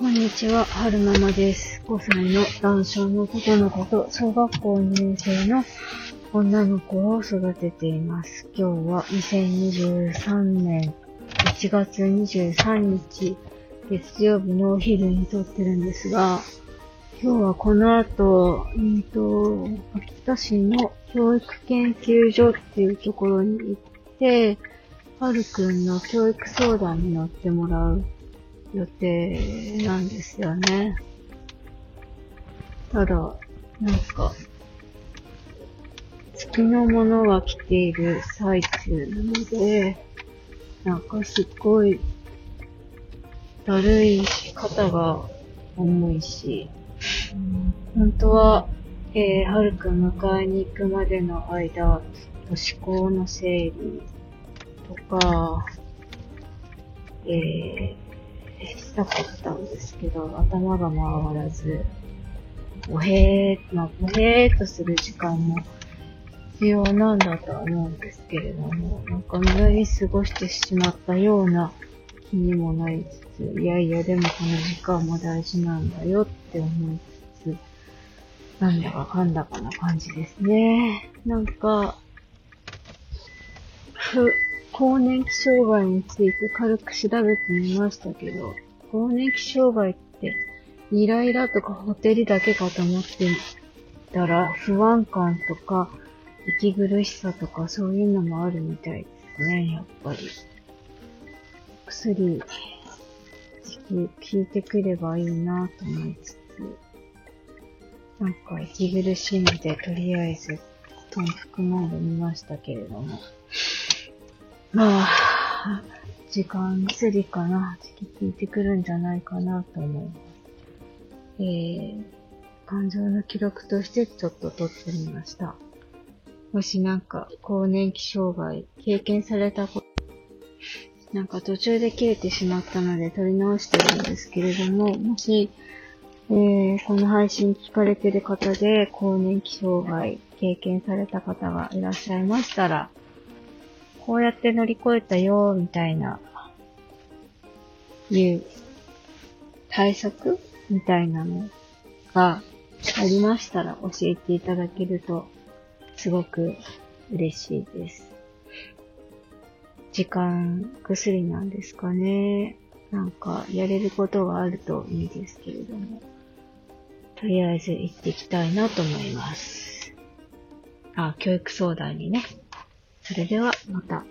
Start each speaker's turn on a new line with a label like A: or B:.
A: こんにちは、はるままです。5歳の男性の男の子と小学校2年生の女の子を育てています。今日は2023年1月23日月曜日のお昼に撮ってるんですが、今日はこの後、うんと、秋田市の教育研究所っていうところに行って、はるくんの教育相談に乗ってもらう予定なんですよね。ただ、なんか、月のものが来ている最中なので、なんかすっごい、だるいし、肩が重いし、本当は、えー、はるくん迎えに行くまでの間、ずっと思考の整理とか、えー、したかったんですけど、頭が回らず、おへー、まあ、おへーっとする時間も必要なんだとは思うんですけれども、なんか無駄に過ごしてしまったような気にもなりつつ、いやいやでもこの時間も大事なんだよって思いつつ、なんだかかんだかな感じですね。なんか、ふ、更年期障害について軽く調べてみましたけど、更年期障害って、イライラとかホテルだけかと思ってたら、不安感とか、息苦しさとかそういうのもあるみたいですね、やっぱり。薬、効いてくればいいなと思いつつ、なんか息苦しいので、とりあえず、トン服飲んでみましたけれども。まあ、時間薬かな。時期効いてくるんじゃないかなと思います。えー、感情の記録としてちょっと撮ってみました。もしなんか、更年期障害、経験されたこと、なんか途中で切れてしまったので撮り直してるんですけれども、もし、えー、この配信聞かれてる方で、更年期障害経験された方がいらっしゃいましたら、こうやって乗り越えたよ、みたいな、いう対策みたいなのがありましたら教えていただけると、すごく嬉しいです。時間薬なんですかね。なんか、やれることがあるといいですけれども。とりあえず行っていきたいなと思います。あ、教育相談にね。それでは、また。